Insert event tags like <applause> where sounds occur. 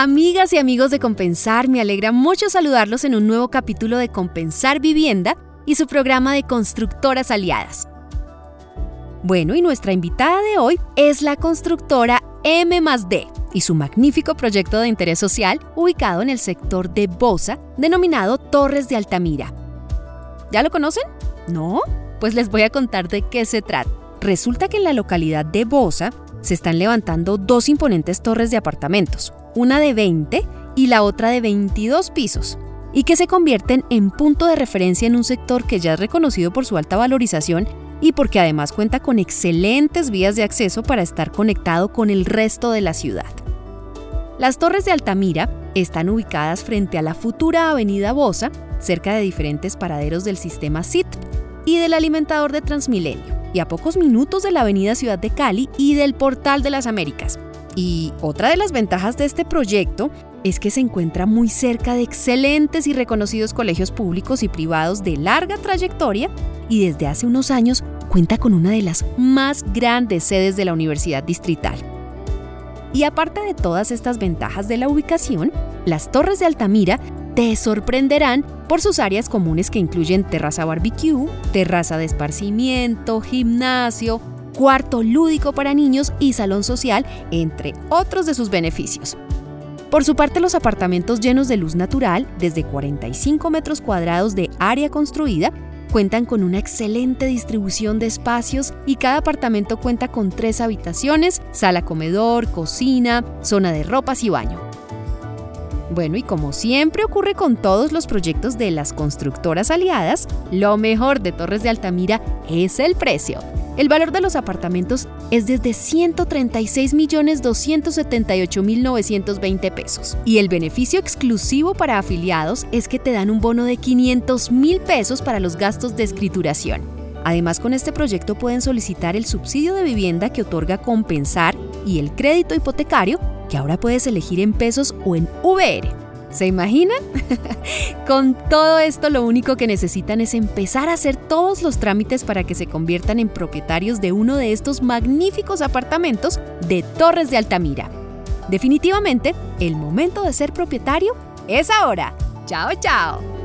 Amigas y amigos de Compensar, me alegra mucho saludarlos en un nuevo capítulo de Compensar Vivienda y su programa de constructoras aliadas. Bueno, y nuestra invitada de hoy es la constructora M D y su magnífico proyecto de interés social ubicado en el sector de Bosa, denominado Torres de Altamira. ¿Ya lo conocen? ¿No? Pues les voy a contar de qué se trata. Resulta que en la localidad de Bosa se están levantando dos imponentes torres de apartamentos, una de 20 y la otra de 22 pisos, y que se convierten en punto de referencia en un sector que ya es reconocido por su alta valorización y porque además cuenta con excelentes vías de acceso para estar conectado con el resto de la ciudad. Las torres de Altamira están ubicadas frente a la futura avenida Bosa, cerca de diferentes paraderos del sistema CIT y del alimentador de Transmilenio, y a pocos minutos de la avenida Ciudad de Cali y del Portal de las Américas, y otra de las ventajas de este proyecto es que se encuentra muy cerca de excelentes y reconocidos colegios públicos y privados de larga trayectoria y desde hace unos años cuenta con una de las más grandes sedes de la Universidad Distrital. Y aparte de todas estas ventajas de la ubicación, las Torres de Altamira te sorprenderán por sus áreas comunes que incluyen terraza barbecue, terraza de esparcimiento, gimnasio, cuarto lúdico para niños y salón social, entre otros de sus beneficios. Por su parte, los apartamentos llenos de luz natural, desde 45 metros cuadrados de área construida, cuentan con una excelente distribución de espacios y cada apartamento cuenta con tres habitaciones, sala comedor, cocina, zona de ropas y baño. Bueno, y como siempre ocurre con todos los proyectos de las constructoras aliadas, lo mejor de Torres de Altamira es el precio. El valor de los apartamentos es desde 136.278.920 pesos. Y el beneficio exclusivo para afiliados es que te dan un bono de 500 mil pesos para los gastos de escrituración. Además, con este proyecto pueden solicitar el subsidio de vivienda que otorga Compensar y el crédito hipotecario que ahora puedes elegir en pesos o en VR. ¿Se imaginan? <laughs> Con todo esto lo único que necesitan es empezar a hacer todos los trámites para que se conviertan en propietarios de uno de estos magníficos apartamentos de Torres de Altamira. Definitivamente, el momento de ser propietario es ahora. ¡Chao, chao!